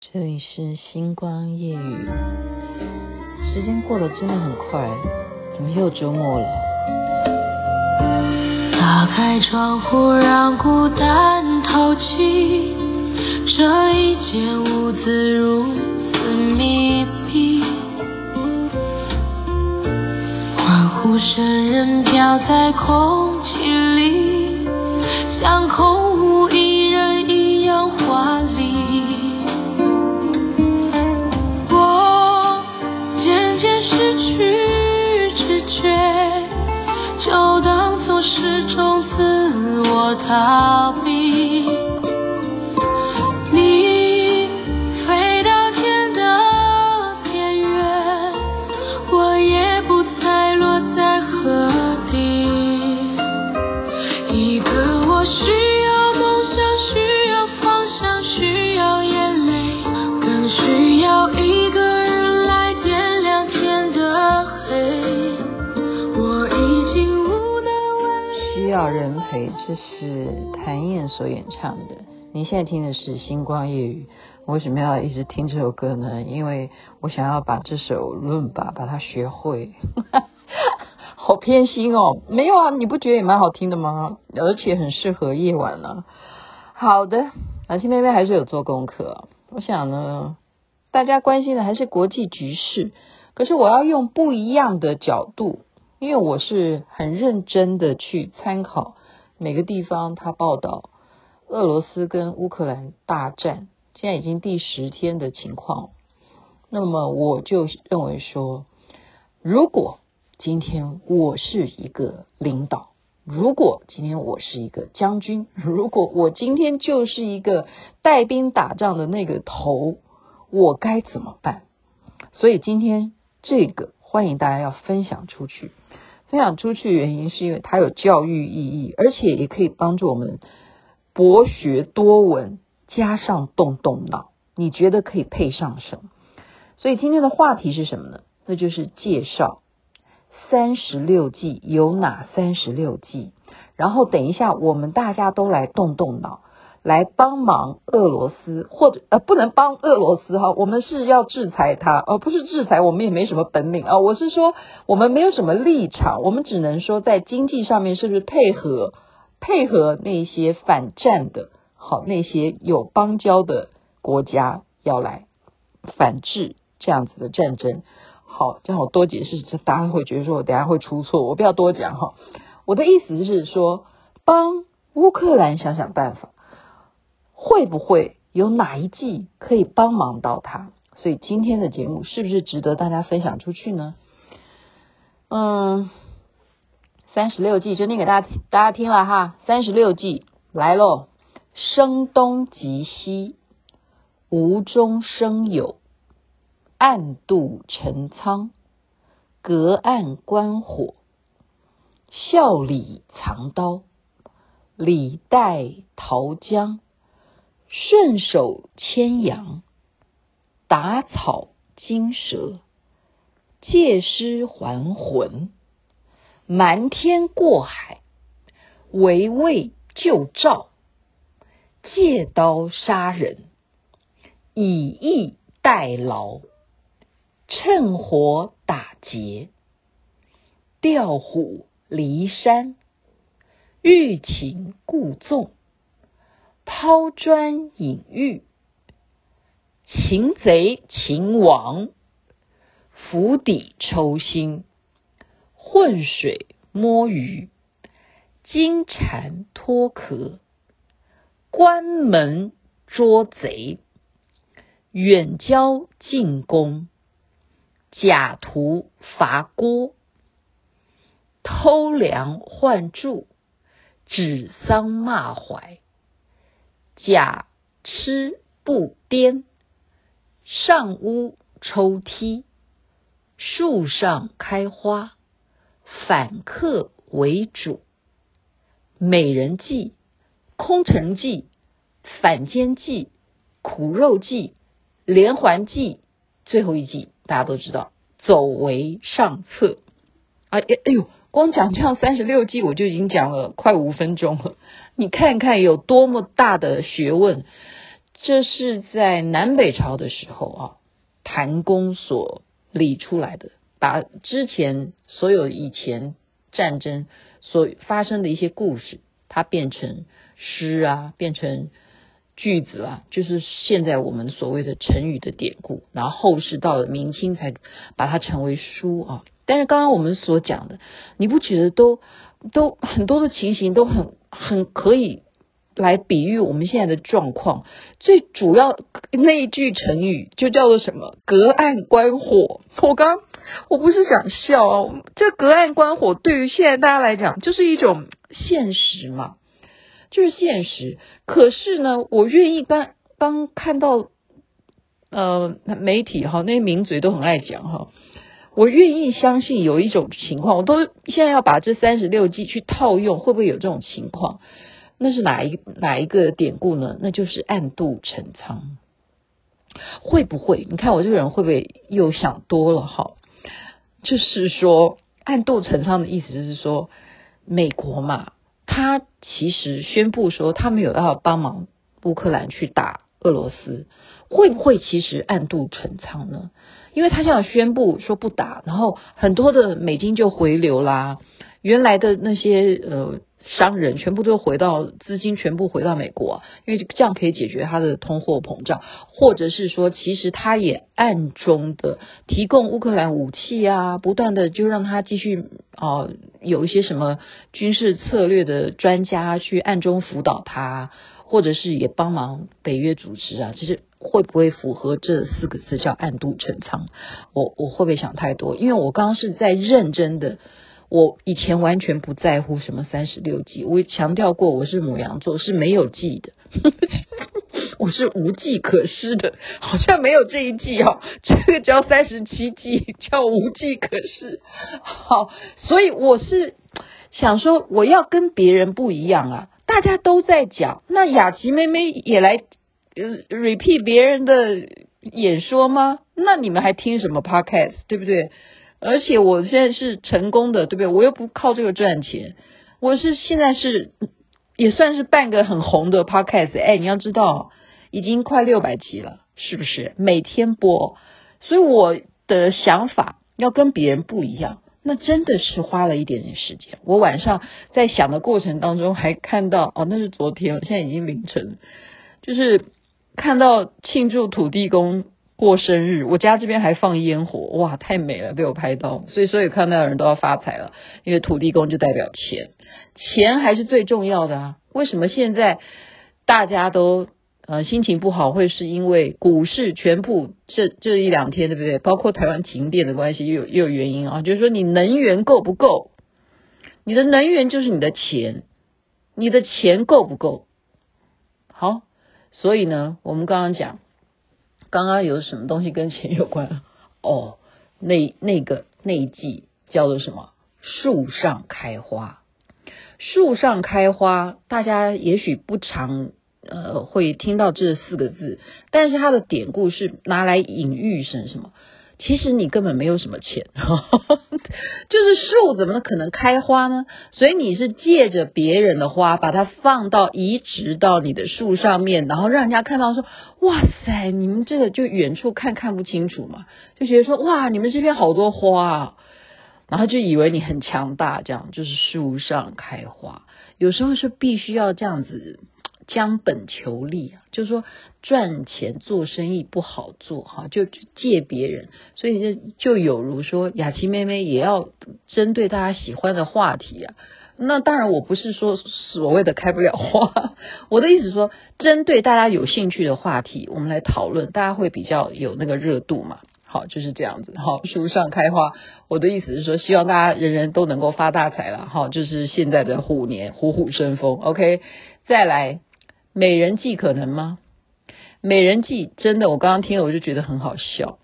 这里是星光夜雨，时间过得真的很快，怎么又周末了？打开窗户，让孤单透气。这一间屋子如此密闭，欢呼声仍飘在空气里，像空无一人一样华丽。逃避，这是谭燕所演唱的。你现在听的是《星光夜语》，我为什么要一直听这首歌呢？因为我想要把这首论吧把它学会，好偏心哦。没有啊，你不觉得也蛮好听的吗？而且很适合夜晚了。好的，小青妹妹还是有做功课。我想呢，大家关心的还是国际局势，可是我要用不一样的角度。因为我是很认真的去参考每个地方他报道俄罗斯跟乌克兰大战，现在已经第十天的情况，那么我就认为说，如果今天我是一个领导，如果今天我是一个将军，如果我今天就是一个带兵打仗的那个头，我该怎么办？所以今天这个欢迎大家要分享出去。分享出去的原因是因为它有教育意义，而且也可以帮助我们博学多闻，加上动动脑。你觉得可以配上什么？所以今天的话题是什么呢？那就是介绍三十六计有哪三十六计。然后等一下我们大家都来动动脑。来帮忙俄罗斯，或者呃不能帮俄罗斯哈，我们是要制裁他，而、不是制裁我们也没什么本领啊。我是说，我们没有什么立场，我们只能说在经济上面是不是配合配合那些反战的，好那些有邦交的国家要来反制这样子的战争。好，这样我多解释，这大家会觉得说我等下会出错，我不要多讲哈。我的意思是说，帮乌克兰想想办法。会不会有哪一计可以帮忙到他？所以今天的节目是不是值得大家分享出去呢？嗯，三十六计就念给大家大家听了哈。三十六计来喽，声东击西，无中生有，暗度陈仓，隔岸观火，笑里藏刀，李代桃僵。顺手牵羊，打草惊蛇，借尸还魂，瞒天过海，围魏救赵，借刀杀人，以逸待劳，趁火打劫，调虎离山，欲擒故纵。抛砖引玉，擒贼擒王，釜底抽薪，浑水摸鱼，金蝉脱壳，关门捉贼，远交近攻，假途伐郭，偷梁换柱，指桑骂槐。假吃不颠，上屋抽梯，树上开花，反客为主。美人计、空城计、反间计、苦肉计、连环计，最后一计大家都知道，走为上策。哎哎哎呦！光讲这样三十六计，我就已经讲了快五分钟了。你看看有多么大的学问，这是在南北朝的时候啊，谭公所理出来的，把之前所有以前战争所发生的一些故事，它变成诗啊，变成句子啊，就是现在我们所谓的成语的典故。然后后世到了明清才把它成为书啊。但是刚刚我们所讲的，你不觉得都都很多的情形都很很可以来比喻我们现在的状况？最主要那一句成语就叫做什么？隔岸观火。我刚我不是想笑啊，这隔岸观火对于现在大家来讲就是一种现实嘛，就是现实。可是呢，我愿意当当看到呃媒体哈，那些名嘴都很爱讲哈。我愿意相信有一种情况，我都现在要把这三十六计去套用，会不会有这种情况？那是哪一哪一个典故呢？那就是暗度陈仓，会不会？你看我这个人会不会又想多了？哈，就是说暗度陈仓的意思就是说，美国嘛，他其实宣布说他没有要帮忙乌克兰去打俄罗斯，会不会其实暗度陈仓呢？因为他这样宣布说不打，然后很多的美金就回流啦，原来的那些呃商人全部都回到资金全部回到美国，因为这样可以解决他的通货膨胀，或者是说其实他也暗中的提供乌克兰武器啊，不断的就让他继续啊、有一些什么军事策略的专家去暗中辅导他，或者是也帮忙北约组织啊，其实。会不会符合这四个字叫暗度陈仓？我我会不会想太多？因为我刚刚是在认真的，我以前完全不在乎什么三十六计，我强调过我是母羊座是没有计的，我是无计可施的，好像没有这一计哦，这个叫三十七计，叫无计可施。好，所以我是想说，我要跟别人不一样啊，大家都在讲，那雅琪妹妹也来呃。repeat 别人的演说吗？那你们还听什么 podcast，对不对？而且我现在是成功的，对不对？我又不靠这个赚钱，我是现在是也算是半个很红的 podcast。哎，你要知道，已经快六百集了，是不是？每天播，所以我的想法要跟别人不一样，那真的是花了一点点时间。我晚上在想的过程当中，还看到哦，那是昨天，现在已经凌晨，就是。看到庆祝土地公过生日，我家这边还放烟火，哇，太美了，被我拍到，所以所有看到的人都要发财了，因为土地公就代表钱，钱还是最重要的啊。为什么现在大家都呃心情不好，会是因为股市全部这这一两天，对不对？包括台湾停电的关系，又有又有原因啊，就是说你能源够不够？你的能源就是你的钱，你的钱够不够？好。所以呢，我们刚刚讲，刚刚有什么东西跟钱有关？哦，那那个那一季叫做什么？树上开花，树上开花，大家也许不常呃会听到这四个字，但是它的典故是拿来隐喻成什么？其实你根本没有什么钱，就是树怎么可能开花呢？所以你是借着别人的花，把它放到移植到你的树上面，然后让人家看到说：哇塞，你们这个就远处看看不清楚嘛，就觉得说：哇，你们这边好多花啊，然后就以为你很强大，这样就是树上开花。有时候是必须要这样子。将本求利，就是说赚钱做生意不好做哈，就借别人，所以就就有如说雅琪妹妹也要针对大家喜欢的话题啊。那当然我不是说所谓的开不了花，我的意思说针对大家有兴趣的话题，我们来讨论，大家会比较有那个热度嘛。好，就是这样子。好，树上开花，我的意思是说，希望大家人人都能够发大财了。好，就是现在的虎年虎虎生风。OK，再来。美人计可能吗？美人计真的，我刚刚听了我就觉得很好笑。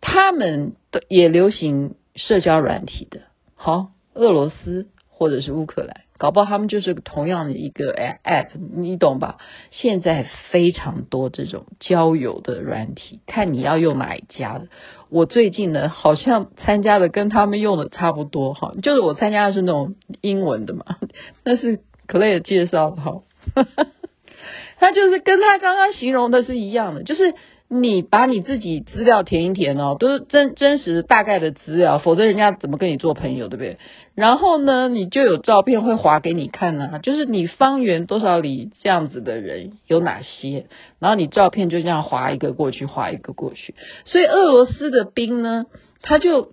他们也流行社交软体的，好，俄罗斯或者是乌克兰，搞不好他们就是同样的一个 app，你懂吧？现在非常多这种交友的软体，看你要用哪一家的。我最近呢，好像参加的跟他们用的差不多，哈，就是我参加的是那种英文的嘛，那是 Claire 介绍的，哈。他就是跟他刚刚形容的是一样的，就是你把你自己资料填一填哦，都是真真实大概的资料，否则人家怎么跟你做朋友，对不对？然后呢，你就有照片会划给你看呢、就是你方圆多少里这样子的人有哪些，然后你照片就这样划一个过去，划一个过去。所以俄罗斯的兵呢，他就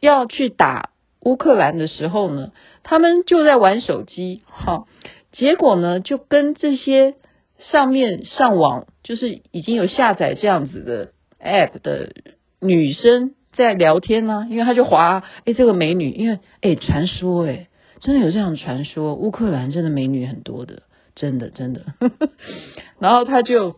要去打乌克兰的时候呢，他们就在玩手机，哈，结果呢就跟这些上面上网就是已经有下载这样子的 app 的女生。在聊天呢、因为他就划，哎，这个美女，因为哎，传说，哎，真的有这样的传说，乌克兰真的美女很多的，真的真的，然后他就。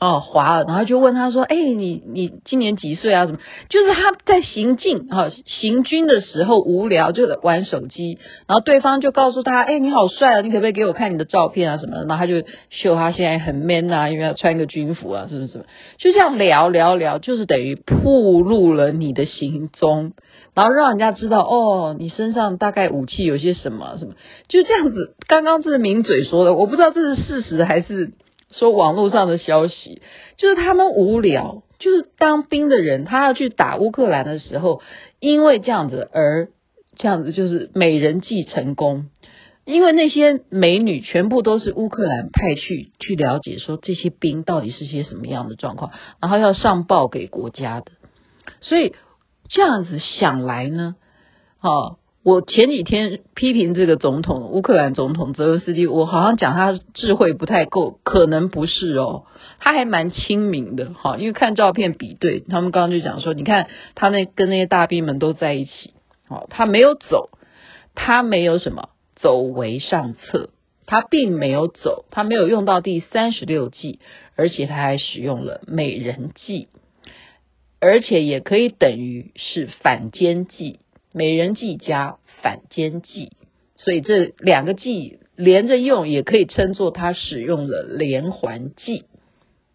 哦，滑了，然后就问他说：“哎，你你今年几岁啊？什么？就是他在行进哈、行军的时候无聊就玩手机，然后对方就告诉他：哎，你好帅啊，你可不可以给我看你的照片啊？什么？然后他就秀他现在很 man 啊，因为要穿一个军服啊，是不是？就这样聊聊聊，就是等于暴露了你的行踪，然后让人家知道哦，你身上大概武器有些什么什么，就这样子。刚刚这是名嘴说的，我不知道这是事实还是。”说网络上的消息，就是他们无聊，就是当兵的人，他要去打乌克兰的时候，因为这样子而这样子就是美人计成功，因为那些美女全部都是乌克兰派去去了解，说这些兵到底是些什么样的状况，然后要上报给国家的，所以这样子想来呢，哦。我前几天批评这个总统，乌克兰总统泽连斯基，我好像讲他智慧不太够，可能不是哦，他还蛮亲民的哈，因为看照片比对，他们刚刚就讲说，你看他那跟那些大兵们都在一起，哦，他没有走，他没有什么走为上策，他并没有走，他没有用到第三十六计，而且他还使用了美人计，而且也可以等于是反间计。美人计加反间计，所以这两个计连着用，也可以称作他使用了连环计。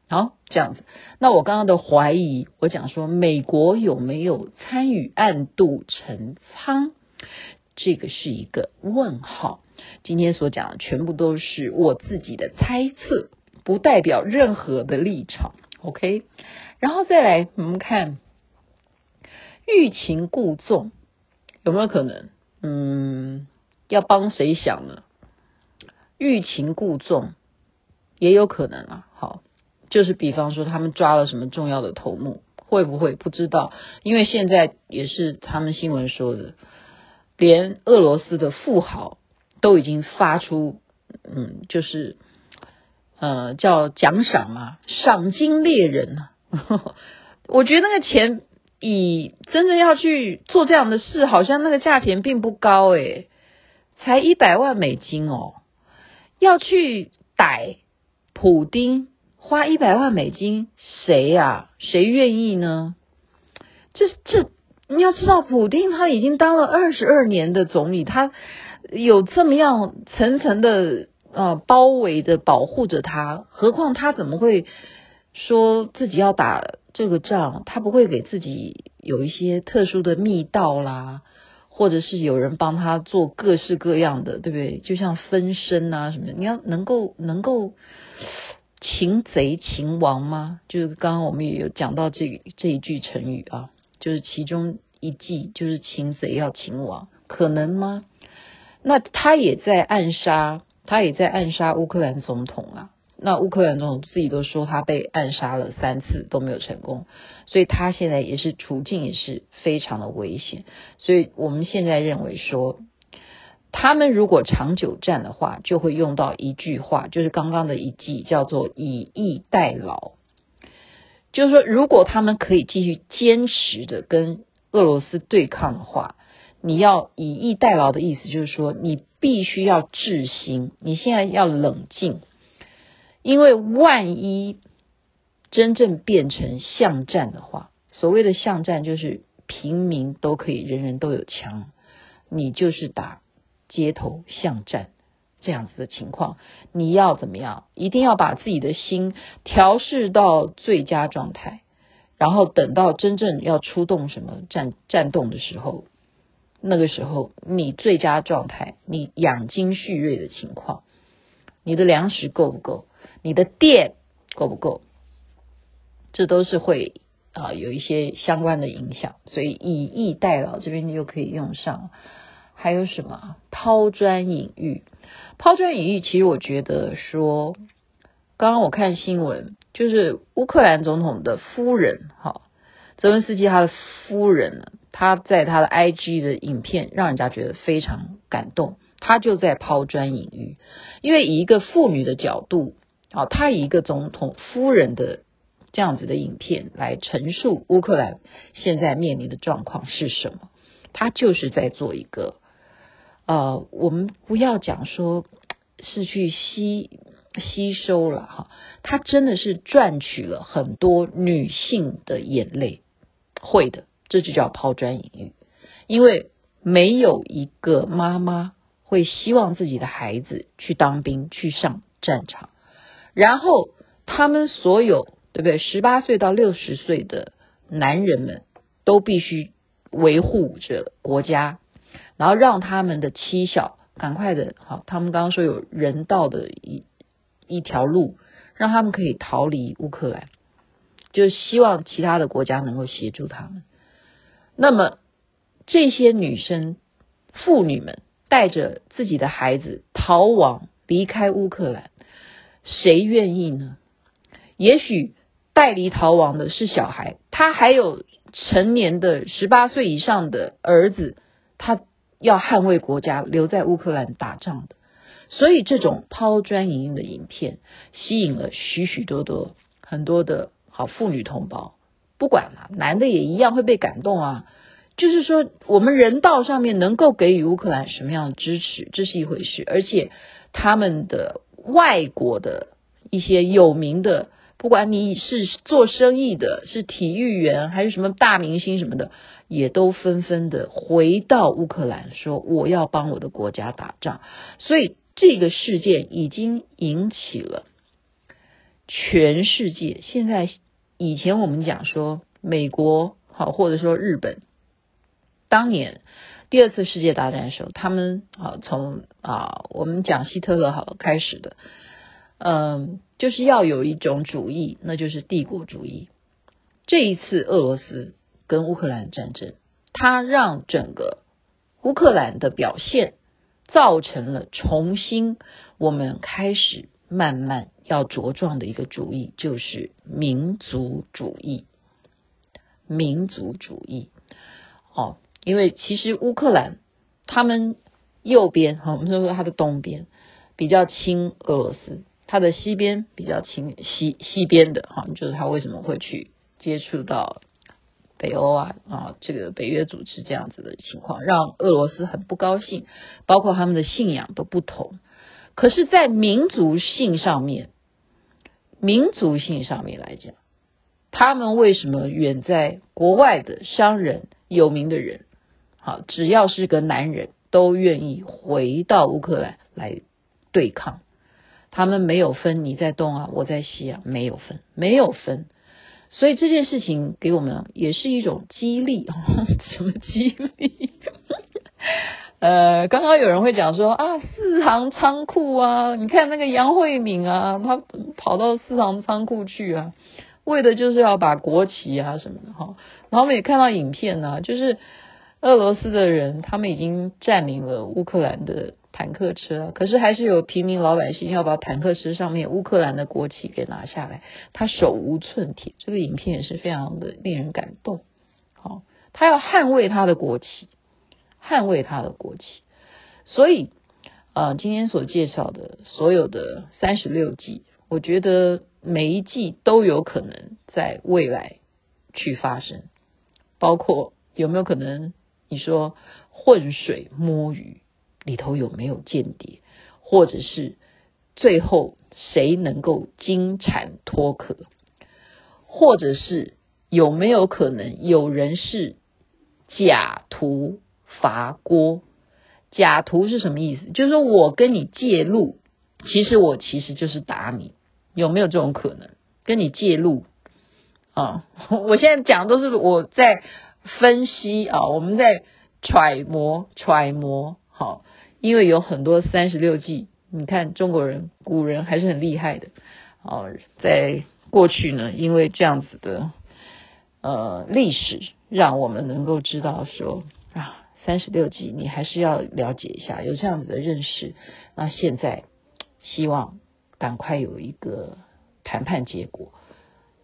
好，这样子。那我刚刚的怀疑，我讲说美国有没有参与暗度陈仓，这个是一个问号。今天所讲的全部都是我自己的猜测，不代表任何的立场。OK，然后再来我们看欲擒故纵。有没有可能？嗯，要帮谁想呢？欲擒故纵也有可能啊。好，就是比方说他们抓了什么重要的头目，会不会不知道？因为现在也是他们新闻说的，连俄罗斯的富豪都已经发出，嗯，就是呃叫奖赏嘛，赏金猎人啊。我觉得那个钱。以真正要去做这样的事，好像那个价钱并不高诶，才一百万美金哦。要去逮普丁，花一百万美金，谁呀？谁愿意呢？这这，你要知道，普丁他已经当了二十二年的总理，他有这么样层层的呃包围的保护着他，何况他怎么会说自己要打？这个仗，他不会给自己有一些特殊的密道啦，或者是有人帮他做各式各样的，对不对？就像分身啊什么的，你要能够能够擒贼擒王吗？就是刚刚我们也有讲到这这一句成语啊，就是其中一计就是擒贼要擒王，可能吗？那他也在暗杀，他也在暗杀乌克兰总统啊。那乌克兰总统自己都说他被暗杀了三次都没有成功，所以他现在也是处境也是非常的危险。所以我们现在认为说，他们如果长久战的话，就会用到一句话，就是刚刚的一计，叫做以逸待劳。就是说，如果他们可以继续坚持的跟俄罗斯对抗的话，你要以逸待劳的意思就是说，你必须要治心，你现在要冷静。因为万一真正变成巷战的话，所谓的巷战就是平民都可以，人人都有枪，你就是打街头巷战这样子的情况，你要怎么样？一定要把自己的心调试到最佳状态，然后等到真正要出动什么战战斗的时候，那个时候你最佳状态，你养精蓄锐的情况，你的粮食够不够？你的电够不够？这都是会啊、有一些相关的影响，所以以逸待劳这边就可以用上。还有什么抛砖引玉？抛砖引玉，其实我觉得说，刚刚我看新闻，就是乌克兰总统的夫人，哈，泽文斯基他的夫人呢，他在他的 IG 的影片，让人家觉得非常感动。他就在抛砖引玉，因为以一个妇女的角度，啊，他以一个总统夫人的这样子的影片来陈述乌克兰现在面临的状况是什么，他就是在做一个。呃，我们不要讲说是去吸吸收了哈，他真的是赚取了很多女性的眼泪，会的，这就叫抛砖引玉。因为没有一个妈妈会希望自己的孩子去当兵去上战场，然后他们所有对不对？十八岁到六十岁的男人们都必须维护着国家。然后让他们的妻小赶快的，好，他们刚刚说有人道的一一条路，让他们可以逃离乌克兰，就是希望其他的国家能够协助他们。那么这些女生、妇女们带着自己的孩子逃亡离开乌克兰，谁愿意呢？也许带离逃亡的是小孩，他还有成年的十八岁以上的儿子，他。要捍卫国家，留在乌克兰打仗的，所以这种抛砖引玉的影片吸引了许许多多很多的好妇女同胞，不管了，男的也一样会被感动啊。就是说，我们人道上面能够给予乌克兰什么样的支持，这是一回事，而且他们的外国的一些有名的，不管你是做生意的，是体育员，还是什么大明星什么的。也都纷纷的回到乌克兰，说我要帮我的国家打仗。所以这个事件已经引起了全世界。现在以前我们讲说美国好，或者说日本，当年第二次世界大战的时候，他们啊从啊我们讲希特勒好开始的，嗯，就是要有一种主义，那就是帝国主义。这一次俄罗斯。跟乌克兰战争，它让整个乌克兰的表现造成了重新我们开始慢慢要茁壮的一个主义，就是民族主义。民族主义，哦，因为其实乌克兰他们右边哈，我们说它的东边比较亲俄罗斯，它的西边比较亲西西边的哈，就是他为什么会去接触到。北欧啊啊，这个北约组织这样子的情况，让俄罗斯很不高兴，包括他们的信仰都不同。可是，在民族性上面，民族性上面来讲，他们为什么远在国外的商人、有名的人，好，只要是个男人，都愿意回到乌克兰来对抗。他们没有分你在东啊，我在西啊，没有分，没有分。所以这件事情给我们也是一种激励，什么激励？呃，刚刚有人会讲说啊，四行仓库啊，你看那个杨慧敏啊，他跑到四行仓库去啊，为的就是要把国旗啊什么的哈。然后我们也看到影片呢、就是俄罗斯的人，他们已经占领了乌克兰的。坦克车，可是还是有平民老百姓要把坦克车上面乌克兰的国旗给拿下来，他手无寸铁。这个影片也是非常的令人感动。好，他要捍卫他的国旗，捍卫他的国旗。所以，呃，今天所介绍的所有的三十六计，我觉得每一计都有可能在未来去发生，包括有没有可能你说浑水摸鱼。里头有没有间谍，或者是最后谁能够金蝉脱壳，或者是有没有可能有人是假图伐锅？假图是什么意思？就是说我跟你借路，其实我其实就是打你，有没有这种可能？跟你借路啊？我现在讲的都是我在分析啊，我们在揣摩揣摩，好、因为有很多三十六计，你看中国人古人还是很厉害的，哦，在过去呢，因为这样子的呃历史，让我们能够知道说啊，三十六计你还是要了解一下，有这样子的认识。那现在希望赶快有一个谈判结果，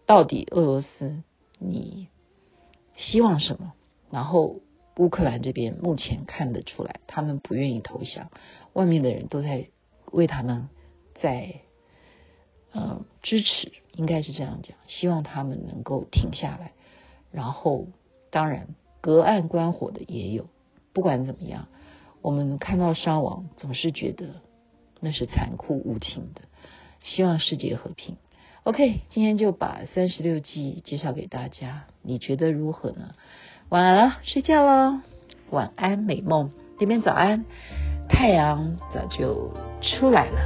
到底俄罗斯你希望什么？然后乌克兰这边目前看得出来，他们不愿意投降，外面的人都在为他们在。嗯，支持应该是这样讲，希望他们能够停下来。然后，当然隔岸观火的也有。不管怎么样，我们看到伤亡，总是觉得那是残酷无情的。希望世界和平。OK，今天就把三十六计介绍给大家，你觉得如何呢？晚安了，睡觉喽，晚安美梦。这边早安，太阳早就出来了。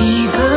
一个